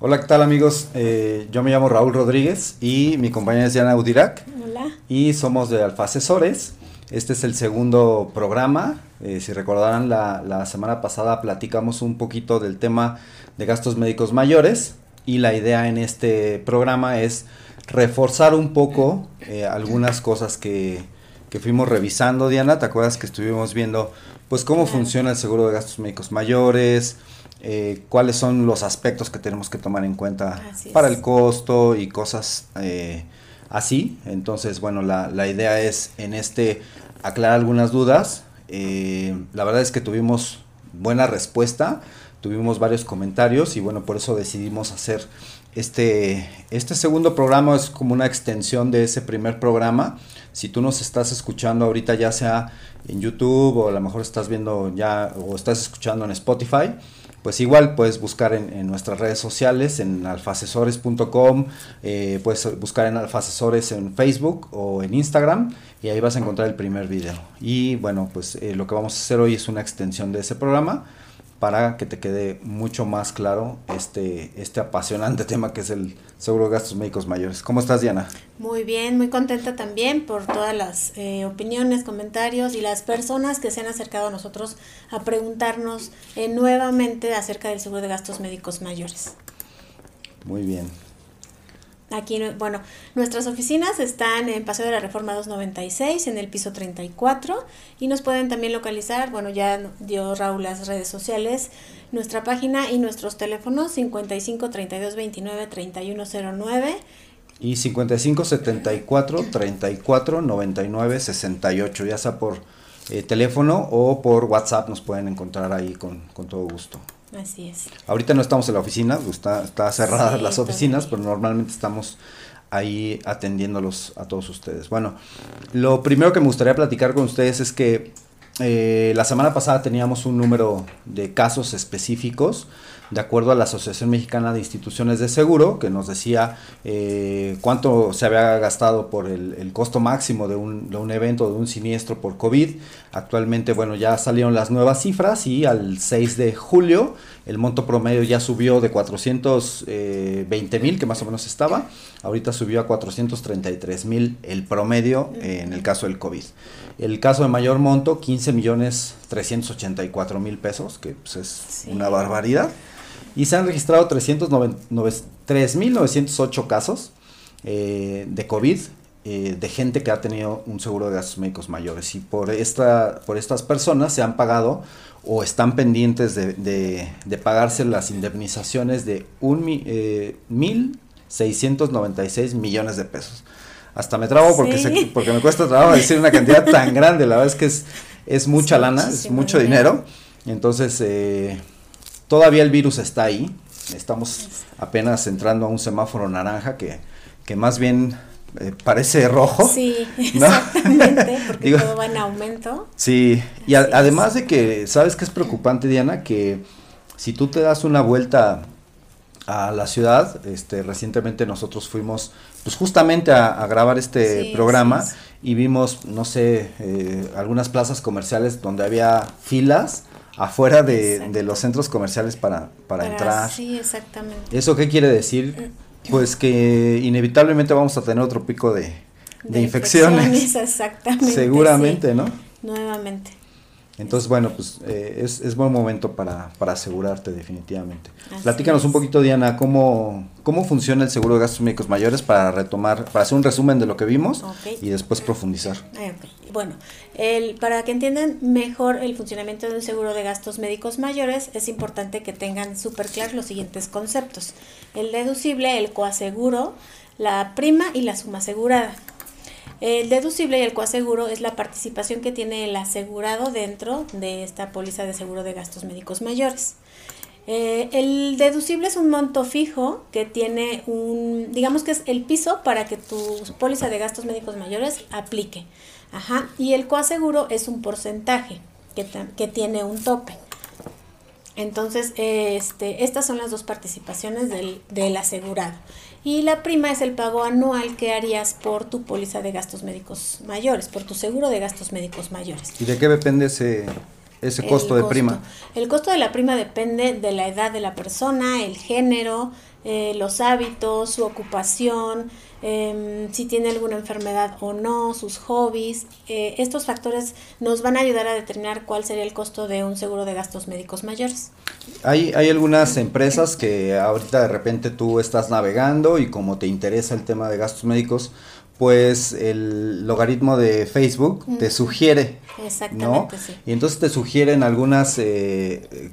Hola, ¿qué tal amigos? Eh, yo me llamo Raúl Rodríguez y mi compañera es Diana Udirac. Hola. Y somos de Alfa Asesores. Este es el segundo programa. Eh, si recordarán, la, la, semana pasada platicamos un poquito del tema de gastos médicos mayores y la idea en este programa es reforzar un poco eh, algunas cosas que, que, fuimos revisando. Diana, ¿te acuerdas que estuvimos viendo pues cómo funciona el seguro de gastos médicos mayores? Eh, cuáles son los aspectos que tenemos que tomar en cuenta para el costo y cosas eh, así. Entonces, bueno, la, la, idea es en este aclarar algunas dudas. Eh, la verdad es que tuvimos buena respuesta, tuvimos varios comentarios y bueno, por eso decidimos hacer este, este segundo programa, es como una extensión de ese primer programa. Si tú nos estás escuchando ahorita ya sea en YouTube o a lo mejor estás viendo ya o estás escuchando en Spotify, pues igual puedes buscar en, nuestras redes sociales, en alfasesores.com, eh, puedes buscar en alfasesores en Facebook o en Instagram y ahí vas a encontrar el primer video. Y bueno, pues eh, lo que vamos a hacer hoy es una extensión de ese programa para que te quede mucho más claro este, este apasionante tema que es el seguro de gastos médicos mayores. ¿Cómo estás, Diana? Muy bien, muy contenta también por todas las eh, opiniones, comentarios y las personas que se han acercado a nosotros a preguntarnos eh, nuevamente acerca del seguro de gastos médicos mayores. Muy bien. Aquí, bueno, nuestras oficinas están en Paseo de la Reforma 296, en el piso 34, y nos pueden también localizar, bueno, ya dio Raúl las redes sociales, nuestra página y nuestros teléfonos 55 32 29 31 09 y 55 74 34 99 68, ya sea por eh, teléfono o por WhatsApp nos pueden encontrar ahí con, con todo gusto. Así es. Ahorita no estamos en la oficina, pues, está, está cerradas las oficinas, pero normalmente estamos ahí atendiéndolos a todos ustedes. Bueno, lo primero que me gustaría platicar con ustedes es que eh, la semana pasada teníamos un número de casos específicos de acuerdo a la Asociación Mexicana de Instituciones de Seguro, que nos decía eh, cuánto se había gastado por el, costo máximo de un, de un, evento, de un siniestro por COVID. Actualmente, bueno, ya salieron las nuevas cifras y al 6 de julio el monto promedio ya subió de 420 eh, mil, que más o menos estaba, ahorita subió a 433 mil el promedio en el caso del COVID. El caso de mayor monto, 15 millones 384 mil pesos, que pues, es una barbaridad y se han registrado 3.908 casos eh, de COVID eh, de gente que ha tenido un seguro de gastos médicos mayores. Y por, esta, por estas personas se han pagado o están pendientes de, de, pagarse las indemnizaciones de un, eh, 1.696 millones de pesos. Hasta me trabo porque, porque me cuesta trabajo decir una cantidad tan grande, la verdad es que es, es mucha lana, es mucho dinero. Entonces, eh, Todavía el virus está ahí, estamos apenas entrando a un semáforo naranja que, que más bien eh, parece rojo. Sí, exactamente, porque todo va en aumento. Sí, y además de que, ¿sabes qué es preocupante, Diana? Que si tú te das una vuelta a la ciudad, este, recientemente nosotros fuimos, pues justamente a, grabar este programa y vimos, no sé, eh, algunas plazas comerciales donde había filas afuera de, los centros comerciales para, para, entrar. Sí, exactamente. ¿Eso qué quiere decir? Pues que inevitablemente vamos a tener otro pico de, de, infecciones. Exactamente. Seguramente, ¿no? Nuevamente. Entonces, bueno, pues eh, es, es, buen momento para, para asegurarte definitivamente. Platícanos un poquito, Diana, cómo, cómo funciona el seguro de gastos médicos mayores para retomar, para hacer un resumen de lo que vimos y después profundizar. Ah, bueno, el, para que entiendan mejor el funcionamiento de un seguro de gastos médicos mayores, es importante que tengan súper claros los siguientes conceptos. El deducible, el coaseguro, la prima y la suma asegurada. El deducible y el coaseguro es la participación que tiene el asegurado dentro de esta póliza de seguro de gastos médicos mayores. Eh, el deducible es un monto fijo que tiene un, digamos que es el piso para que tu póliza de gastos médicos mayores aplique. Ajá. Y el coaseguro es un porcentaje que, que tiene un tope. Entonces, este, estas son las dos participaciones del, del asegurado. Y la prima es el pago anual que harías por tu póliza de gastos médicos mayores, por tu seguro de gastos médicos mayores. ¿Y de qué depende ese, ese costo de prima? El costo de la prima depende de la edad de la persona, el género, eh, los hábitos, su ocupación, em, si tiene alguna enfermedad o no, sus hobbies. Eh, estos factores nos van a ayudar a determinar cuál sería el costo de un seguro de gastos médicos mayores. Hay, hay algunas empresas que ahorita de repente tú estás navegando y como te interesa el tema de gastos médicos, pues el logaritmo de Facebook te sugiere. Exactamente, ¿no? Y entonces te sugieren algunas eh,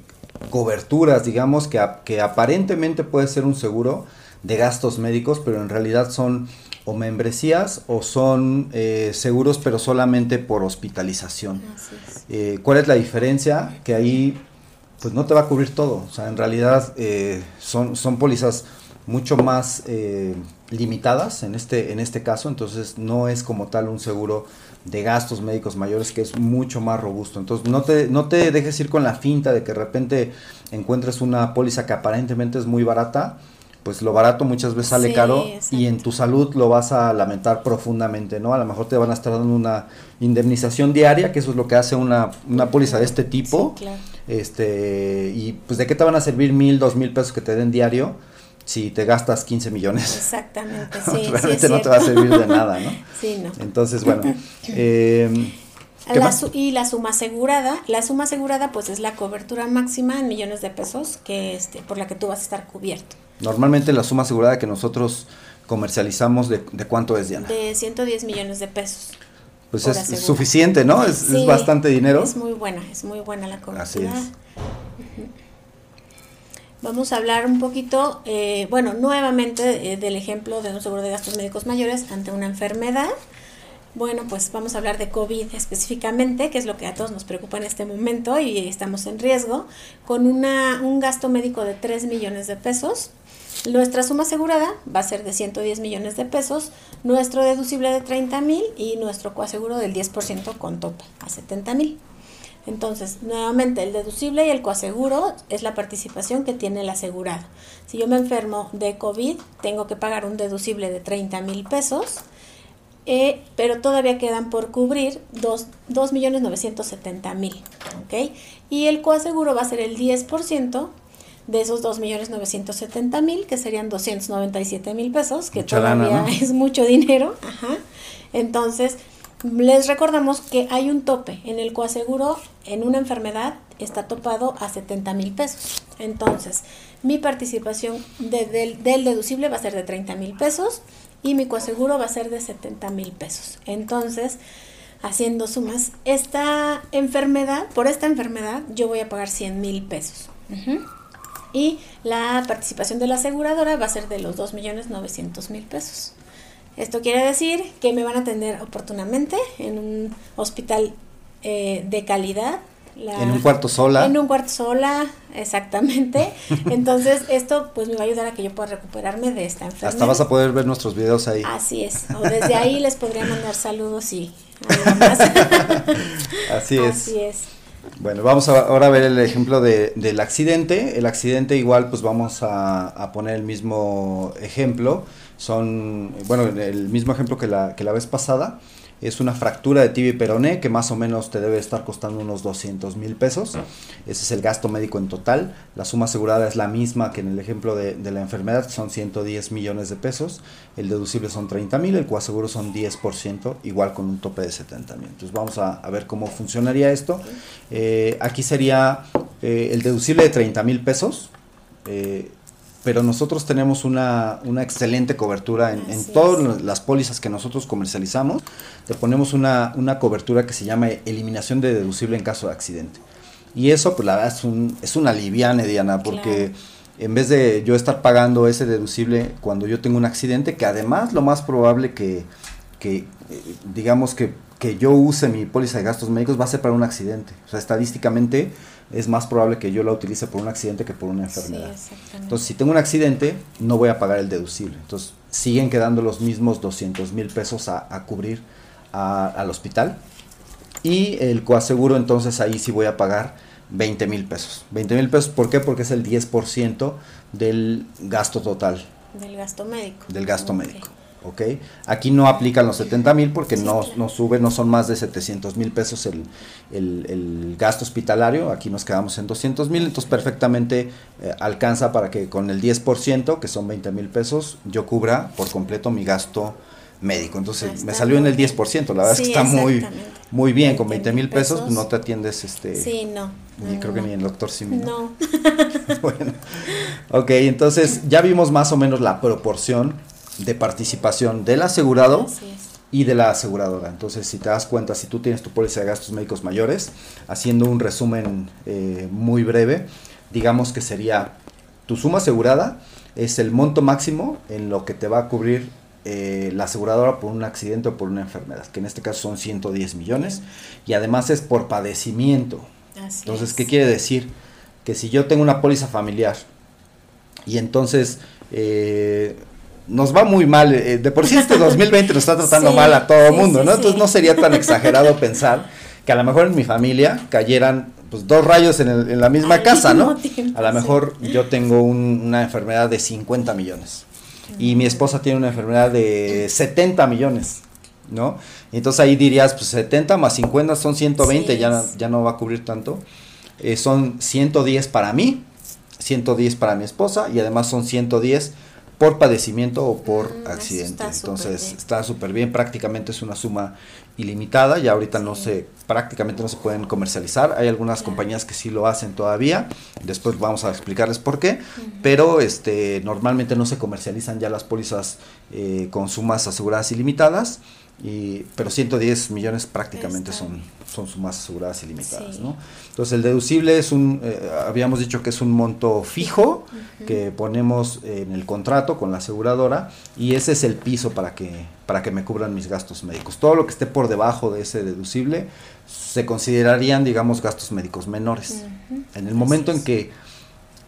coberturas, digamos, que, que aparentemente puede ser un seguro de gastos médicos, pero en realidad son o membresías o son eh, seguros, pero solamente por hospitalización. Eh, ¿Cuál es la diferencia? Que ahí pues no te va a cubrir todo. O sea, en realidad son, son pólizas mucho más limitadas en este, en este caso, entonces no es como tal un seguro de gastos médicos mayores que es mucho más robusto. Entonces no te, no te dejes ir con la finta de que de repente encuentres una póliza que aparentemente es muy barata, pues lo barato muchas veces sale caro y en tu salud lo vas a lamentar profundamente, ¿no? A lo mejor te van a estar dando una indemnización diaria, que eso es lo que hace una, una póliza de este tipo. Este, y pues de qué te van a servir mil, dos mil pesos que te den diario si te gastas 15 millones. Exactamente, sí. realmente no te va a servir de nada, ¿no? Sí, no. Entonces, bueno. Eh, y la suma asegurada, la suma asegurada pues es la cobertura máxima en millones de pesos que este, por la que tú vas a estar cubierto. Normalmente la suma asegurada que nosotros comercializamos, ¿de, de cuánto es, Diana? De 110 millones de pesos. Pues es suficiente, ¿no? Es, es, bastante dinero. Es muy buena, es muy buena la cobertura. Así es. Vamos a hablar un poquito, eh, bueno, nuevamente eh, del ejemplo de un seguro de gastos médicos mayores ante una enfermedad. Bueno, pues vamos a hablar de COVID específicamente, que es lo que a todos nos preocupa en este momento y estamos en riesgo, con una, un gasto médico de 3 millones de pesos. Nuestra suma asegurada va a ser de 110 millones de pesos, nuestro deducible de 30 mil y nuestro coaseguro del 10% con tope a 70 mil. Entonces, nuevamente, el deducible y el coaseguro es la participación que tiene el asegurado. Si yo me enfermo de COVID, tengo que pagar un deducible de 30 mil pesos, eh, pero todavía quedan por cubrir 2.970.000. ¿ok? Y el coaseguro va a ser el 10% de esos 2.970.000, que serían 297.000 pesos, que todavía es mucho dinero. Ajá. Entonces, les recordamos que hay un tope en el coaseguro en una enfermedad está topado a 70 mil pesos. Entonces, mi participación del, deducible va a ser de 30 mil pesos y mi coaseguro va a ser de 70 mil pesos. Entonces, haciendo sumas, esta enfermedad, por esta enfermedad, yo voy a pagar 100 mil pesos. Y la participación de la aseguradora va a ser de los 2.900.000 pesos. Esto quiere decir que me van a atender oportunamente en un hospital eh, de calidad. en un cuarto sola. En un cuarto sola, exactamente. Entonces, esto pues me va a ayudar a que yo pueda recuperarme de esta enfermedad. Hasta vas a poder ver nuestros videos ahí. Así es. O desde ahí les podría mandar saludos y Así es. Así es. Bueno, vamos a ahora a ver el ejemplo de, del accidente. El accidente igual pues vamos a, a poner el mismo ejemplo son, bueno, el mismo ejemplo que la, que la vez pasada, es una fractura de tibia y peroné que más o menos te debe estar costando unos 200 mil pesos. Ese es el gasto médico en total. La suma asegurada es la misma que en el ejemplo de, de la enfermedad, son 110 millones de pesos. El deducible son 30 mil, el coaseguro son 10%, igual con un tope de 70 mil. Entonces vamos a, ver cómo funcionaría esto. Eh, aquí sería eh, el deducible de 30 mil pesos. Eh, pero nosotros tenemos una, una excelente cobertura en, en todas las pólizas que nosotros comercializamos. Te ponemos una, una, cobertura que se llama eliminación de deducible en caso de accidente. Y eso, pues la verdad, es, un, es una liviane, Diana, porque en vez de yo estar pagando ese deducible cuando yo tengo un accidente, que además lo más probable que, que eh, digamos que, que yo use mi póliza de gastos médicos va a ser para un accidente. O sea, estadísticamente es más probable que yo la utilice por un accidente que por una enfermedad. Entonces, si tengo un accidente, no voy a pagar el deducible. Entonces, siguen quedando los mismos 200 mil pesos a, cubrir al hospital. Y el coaseguro, entonces ahí sí voy a pagar 20 mil pesos. 20 mil pesos, ¿por qué? Porque es el 10% del gasto total. Del gasto médico. Del gasto médico. ¿Ok? Aquí no aplican los 70 mil porque no, no sube, no son más de 700 mil pesos el, el, gasto hospitalario, aquí nos quedamos en 200 mil, entonces perfectamente eh, alcanza para que con el 10%, que son 20 mil pesos, yo cubra por completo mi gasto médico. Entonces me salió en el 10%, la verdad es que está muy, muy bien, con 20 mil pesos, pues, no te atiendes este... Sí, no. Ni creo que ni el doctor Simi. No. bueno, ok, entonces ya vimos más o menos la proporción de participación del asegurado y de la aseguradora. Entonces, si te das cuenta, si tú tienes tu póliza de gastos médicos mayores, haciendo un resumen eh, muy breve, digamos que sería tu suma asegurada es el monto máximo en lo que te va a cubrir eh, la aseguradora por un accidente o por una enfermedad, que en este caso son 110 millones, y además es por padecimiento. entonces, ¿qué quiere decir? Que si yo tengo una póliza familiar y entonces eh, nos va muy mal, eh, de por sí este 2020 nos está tratando mal a todo el mundo, ¿no? Entonces no sería tan exagerado pensar que a lo mejor en mi familia cayeran pues dos rayos en, el, en la misma casa, ¿no? a lo mejor yo tengo una enfermedad de 50 millones y mi esposa tiene una enfermedad de 70 millones, ¿no? Entonces ahí dirías, pues 70 más 50 son 120, ya, ya no va a cubrir tanto. Eh, son 110 para mí, 110 para mi esposa y además son 110 por padecimiento o por mm, accidente. Entonces está súper bien, prácticamente es una suma ilimitada, ya ahorita no se, prácticamente no se pueden comercializar, hay algunas compañías que sí lo hacen todavía, después vamos a explicarles por qué, pero este normalmente no se comercializan ya las pólizas eh, con sumas aseguradas ilimitadas, y, pero 110 millones prácticamente son, son sumas aseguradas ilimitadas, ¿no? Entonces el deducible es un, eh, habíamos dicho que es un monto fijo que ponemos en el contrato con la aseguradora y ese es el piso para que, para que me cubran mis gastos médicos. Todo lo que esté por debajo de ese deducible se considerarían, digamos, gastos médicos menores. En el momento en que,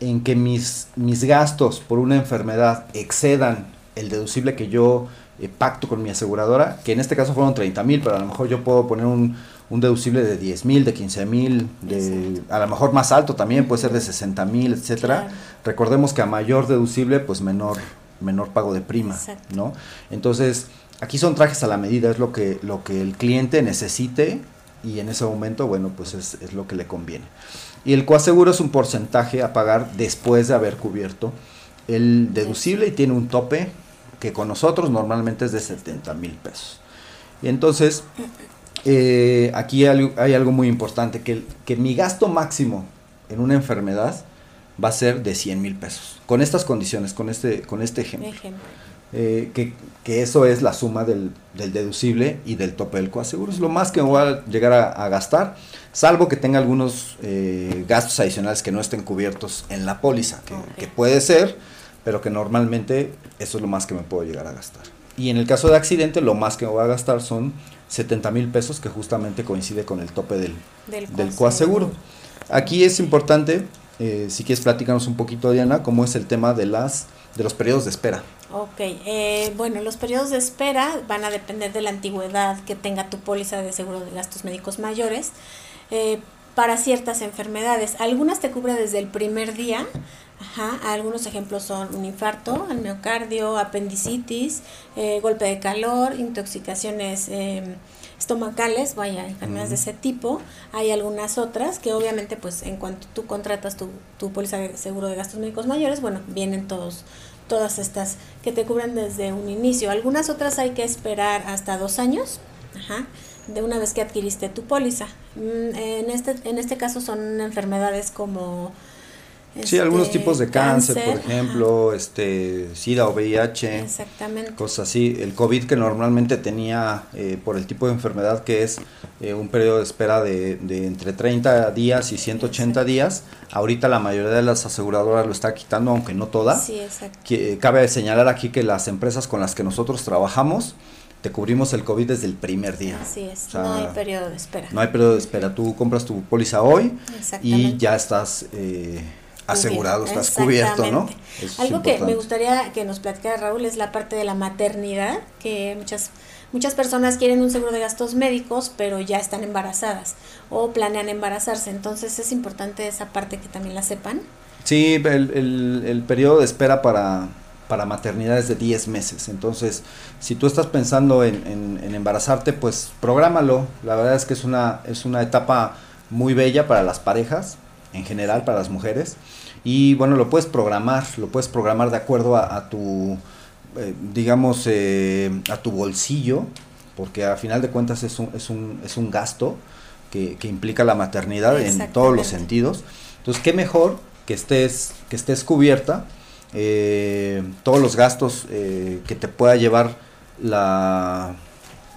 en que mis, mis gastos por una enfermedad excedan el deducible que yo eh, pacto con mi aseguradora, que en este caso fueron 30 mil, pero a lo mejor yo puedo poner un, un deducible de 10 mil, de 15 mil, de a lo mejor más alto también, puede ser de 60 mil, etcétera. Recordemos que a mayor deducible, pues menor, menor pago de prima, ¿no? Entonces, aquí son trajes a la medida, es lo que, lo que el cliente necesite y en ese momento, bueno, pues es, es lo que le conviene. Y el coaseguro es un porcentaje a pagar después de haber cubierto el deducible y tiene un tope que con nosotros normalmente es de 70 mil pesos. Y entonces, eh, aquí hay, algo muy importante, que, que mi gasto máximo en una enfermedad va a ser de 100 mil pesos. Con estas condiciones, con este, con este ejemplo. Eh, que, que, eso es la suma del, del, deducible y del tope del coaseguro. Es lo más que me voy a llegar a, gastar, salvo que tenga algunos eh, gastos adicionales que no estén cubiertos en la póliza, que, que puede ser pero que normalmente eso es lo más que me puedo llegar a gastar. Y en el caso de accidente, lo más que me voy a gastar son 70 mil pesos, que justamente coincide con el tope del, del, coaseguro. Aquí es importante, eh, si quieres platicarnos un poquito, Diana, cómo es el tema de, las, de los periodos de espera. Ok, eh, bueno, los periodos de espera van a depender de la antigüedad que tenga tu póliza de seguro de gastos médicos mayores. Eh, para ciertas enfermedades. Algunas te cubren desde el primer día Ajá, algunos ejemplos son un infarto al miocardio, apendicitis, eh, golpe de calor, intoxicaciones em, estomacales, vaya, enfermedades de ese tipo. Hay algunas otras que obviamente pues en cuanto tú contratas tu, tu póliza de seguro de gastos médicos mayores, bueno, vienen todos todas estas que te cubren desde un inicio. Algunas otras hay que esperar hasta dos años, ajá, de una vez que adquiriste tu póliza. Mm, en este, en este caso son enfermedades como sí, algunos tipos de este, cáncer, por ejemplo, este SIDA o VIH, Exactamente. cosas así. El COVID que normalmente tenía eh, por el tipo de enfermedad que es eh, un periodo de espera de, de, entre 30 días y 180 días, ahorita la mayoría de las aseguradoras lo está quitando, aunque no todas. Sí, exacto. Que, eh, cabe señalar aquí que las empresas con las que nosotros trabajamos, te cubrimos el COVID desde el primer día. Así es, no hay periodo de espera. No hay periodo de espera, tú compras tu póliza hoy y ya estás eh, asegurado, estás cubierto, ¿no? Algo que me gustaría que nos platicara Raúl es la parte de la maternidad, que muchas muchas personas quieren un seguro de gastos médicos, pero ya están embarazadas o planean embarazarse, entonces es importante esa parte que también la sepan. Sí, el, el, el periodo de espera para, para maternidades de 10 meses. Entonces, si tú estás pensando en, en, embarazarte, pues prográmalo. La verdad es que es una, es una etapa muy bella para las parejas, en general para las mujeres. Y bueno, lo puedes programar, lo puedes programar de acuerdo a, tu, eh, digamos, eh, a tu bolsillo, porque a final de cuentas es un, es un, es un gasto que, que implica la maternidad en todos los sentidos. Entonces, qué mejor que estés, que estés cubierta, eh, todos los gastos que te pueda llevar la,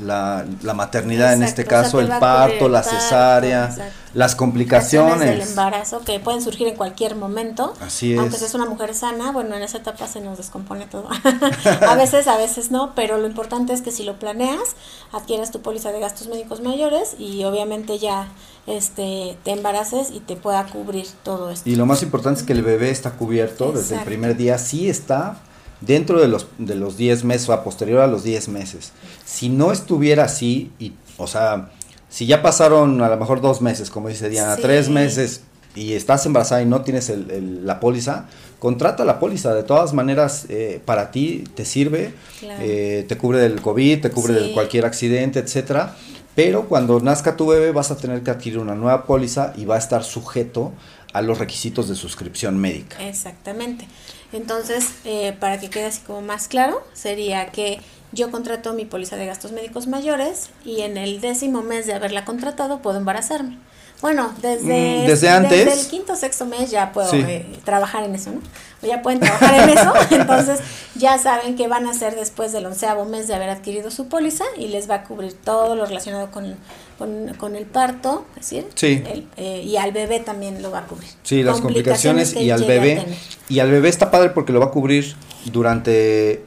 la, la maternidad en este caso, el parto, la cesárea, las complicaciones. del embarazo que pueden surgir en cualquier momento. Así es. Aunque seas una mujer sana, bueno, en esa etapa se nos descompone todo. a veces, a veces no, pero lo importante es que si lo planeas, adquieras tu póliza de gastos médicos mayores y obviamente ya este te embaraces y te pueda cubrir todo esto. Y lo más importante es que el bebé está cubierto desde el primer día, sí está dentro de los, de los 10 meses o a posterior a los 10 meses. Si no estuviera así, y, o sea, si ya pasaron a lo mejor dos meses, como dice Diana, tres meses y estás embarazada y no tienes el, la póliza, contrata la póliza. De todas maneras, eh, para ti te sirve, eh, te cubre del COVID, te cubre de cualquier accidente, etcétera. Pero cuando nazca tu bebé vas a tener que adquirir una nueva póliza y va a estar sujeto a los requisitos de suscripción médica. Exactamente. Entonces, eh, para que quede así como más claro, sería que yo contrato mi póliza de gastos médicos mayores y en el décimo mes de haberla contratado puedo embarazarme. Bueno, desde, mm, desde antes. Desde el quinto sexto mes ya puedo eh, trabajar en eso, ¿no? O ya pueden trabajar en eso, entonces ya saben que van a hacer después del onceavo mes de haber adquirido su póliza y les va a cubrir todo lo relacionado con, con, el parto, es decir, sí. Eh, y al bebé también lo va a cubrir. Sí, las complicaciones, y al bebé. Y al bebé está padre porque lo va a cubrir durante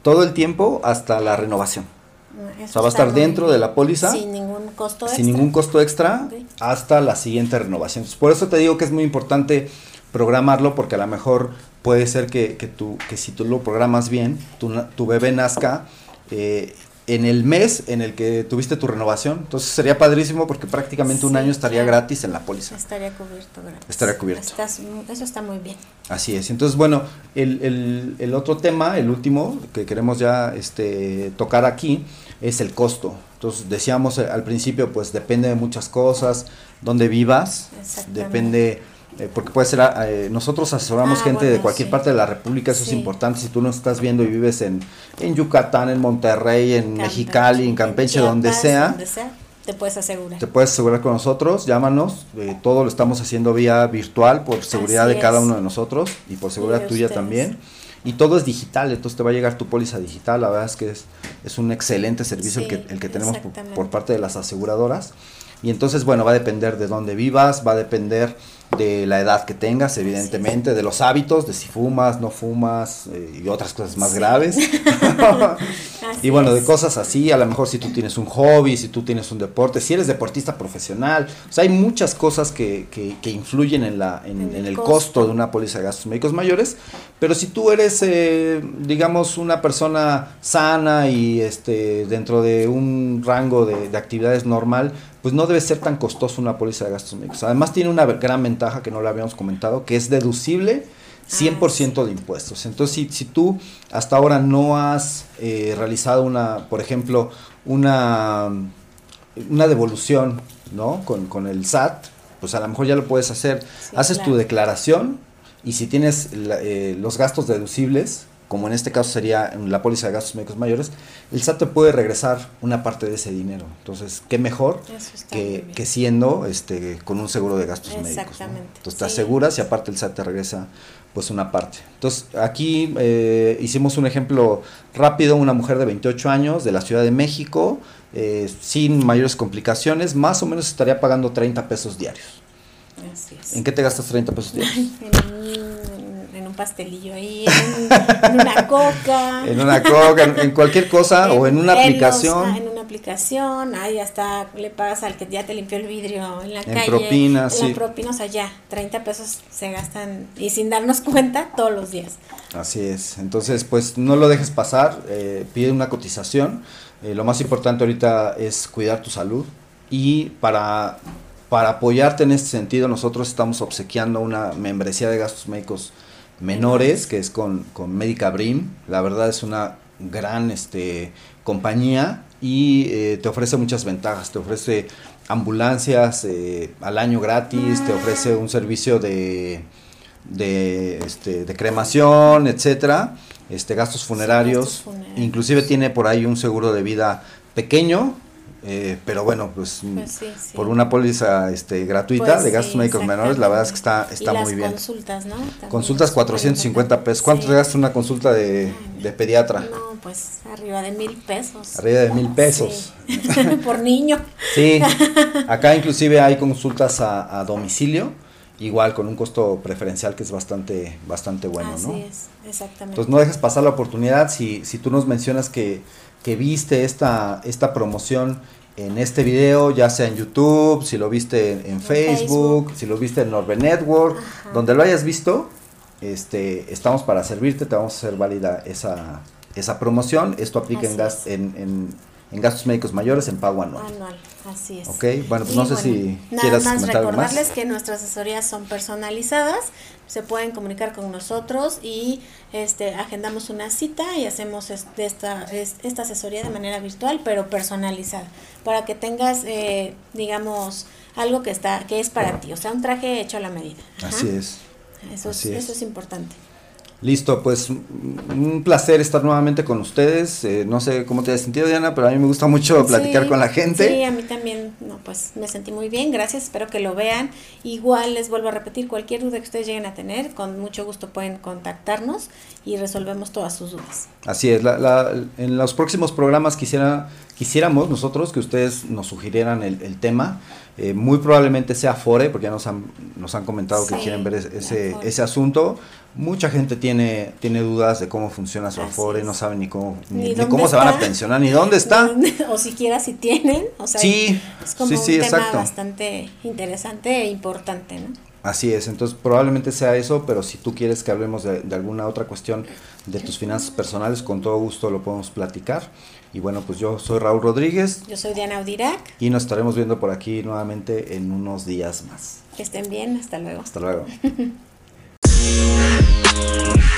todo el tiempo hasta la renovación o sea, va a estar dentro de la póliza. Sin ningún costo extra. Sin ningún costo extra hasta la siguiente renovación. por eso te digo que es muy importante programarlo porque a lo mejor puede ser que, que, tú, que si tú lo programas bien, tu, tu bebé nazca eh, en el mes en el que tuviste tu renovación. Entonces sería padrísimo porque prácticamente un año estaría gratis en la póliza. Estaría cubierto gratis. Estaría cubierto. eso está muy bien. Así es. Entonces, bueno, el, el, el, otro tema, el último que queremos ya este, tocar aquí, es el costo. Entonces, decíamos al principio, pues depende de muchas cosas, dónde vivas, depende eh, porque puede ser, ah, eh, nosotros asesoramos ah, gente de cualquier parte de la República, eso es importante, si tú no estás viendo y vives en, en Yucatán, en Monterrey, en Mexicali, en Campeche, donde, sea, te puedes asegurar. Te puedes asegurar con nosotros, llámanos, eh, todo lo estamos haciendo vía virtual por seguridad de cada uno de nosotros y por seguridad tuya también. Y todo es digital, entonces te va a llegar tu póliza digital, la verdad es que es, es un excelente servicio el que, el que tenemos por parte de las aseguradoras. Y entonces, bueno, va a depender de dónde vivas, va a depender de la edad que tengas, evidentemente, de los hábitos, de si fumas, no fumas eh, y otras cosas más graves. y bueno, de cosas así, a lo mejor si tú tienes un hobby, si tú tienes un deporte, si eres deportista profesional, o sea, hay muchas cosas que, que, influyen en, la, en, el, costo. de una póliza de gastos médicos mayores, pero si tú eres, eh, digamos, una persona sana y este, dentro de un rango de, de actividades normal, pues no debe ser tan costoso una póliza de gastos médicos. Además tiene una gran ventaja que no le habíamos comentado, que es deducible 100% ah, de impuestos. Entonces, si, si, tú hasta ahora no has eh, realizado una, por ejemplo, una, una devolución, ¿no? Con, el SAT, pues a lo mejor ya lo puedes hacer. Haces tu declaración y si tienes eh, los gastos deducibles, como en este caso sería la póliza de gastos médicos mayores, el SAT te puede regresar una parte de ese dinero. Entonces, qué mejor que, que, siendo este con un seguro de gastos médicos. Exactamente. Entonces te aseguras y aparte el SAT te regresa pues una parte. Entonces, aquí eh, hicimos un ejemplo rápido, una mujer de 28 años de la Ciudad de México, eh, sin mayores complicaciones, más o menos estaría pagando 30 pesos diarios. Así es. ¿En qué te gastas 30 pesos diarios? pastelillo ahí, en, una coca. en una coca, en, cualquier cosa o en una aplicación. en una aplicación, ahí hasta le pagas al que ya te limpió el vidrio en la en calle. Propina, sí. En propinas allá, 30 pesos se gastan y sin darnos cuenta todos los días. Así es, entonces pues no lo dejes pasar, eh, pide una cotización. Eh, lo más importante ahorita es cuidar tu salud y para para apoyarte en este sentido, nosotros estamos obsequiando una membresía de gastos médicos menores, que es con, con Médica Brim. La verdad es una gran este, compañía y eh, te ofrece muchas ventajas. Te ofrece ambulancias eh, al año gratis, te ofrece un servicio de, de, este, de cremación, etcétera, este, gastos funerarios. gastos funerarios. Inclusive tiene por ahí un seguro de vida pequeño, eh, pero bueno, pues, mm, Pues sí, sí. por una póliza este, gratuita Pues de gastos sí, médicos menores, la verdad es que está, está Y muy bien. consultas, ¿no? También Consultas es súper 450 pesos. ¿Cuánto te gasta una consulta de, de pediatra? No, pues arriba de mil pesos. Arriba de mil pesos. Sí. Por niño. Sí, acá inclusive hay consultas a, a domicilio, igual con un costo preferencial que es bastante, bastante bueno, Así ¿no? es, exactamente. Entonces no dejes pasar la oportunidad si, si tú nos mencionas que, que viste esta, esta promoción en este video, ya sea en YouTube, si lo viste en, en Facebook, Facebook. si lo viste en Norbe Network, Ajá. donde lo hayas visto, este, estamos para servirte, te vamos a hacer válida esa, esa promoción. Esto aplica en, gas- en, en gastos médicos mayores en pago anual. Anual, así es. Ok, bueno, pues Y no sé si nada quieras más comentar algo más. recordarles que nuestras asesorías son personalizadas, se pueden comunicar con nosotros y este agendamos una cita y hacemos esta, es- esta asesoría de manera virtual, pero personalizada, para que tengas, eh, digamos, algo que está que es para ti, o sea, un traje hecho a la medida. Ajá. Así es. Eso, así es, es. eso es importante. Listo, pues un placer estar nuevamente con ustedes. Eh, no sé cómo te has sentido, Diana, pero a mí me gusta mucho platicar Sí, con la gente. Sí, a mí también, no, pues me sentí muy bien, gracias, espero que lo vean. Igual les vuelvo a repetir, cualquier duda que ustedes lleguen a tener, con mucho gusto pueden contactarnos y resolvemos todas sus dudas. Así es, la- la- en los próximos programas quisiera, quisiéramos nosotros que ustedes nos sugirieran el, el tema. Eh, muy probablemente sea Afore, porque ya nos han, nos han comentado que quieren ver es- ese, ese asunto. Mucha gente tiene, tiene dudas de cómo funciona su Así Afore, es. no saben ni cómo, Ni ni, ni dónde cómo se van a pensionar, ni dónde está. o siquiera si tienen, o sea, Sí, es como sí, un sí, tema exacto. bastante interesante e importante, ¿no? Así es, entonces probablemente sea eso, pero si tú quieres que hablemos de, de alguna otra cuestión de tus finanzas personales, con todo gusto lo podemos platicar. Y bueno, pues yo soy Raúl Rodríguez Yo soy Diana Audirac, y nos estaremos viendo por aquí nuevamente en unos días más. que estén bien, hasta luego. Hasta luego.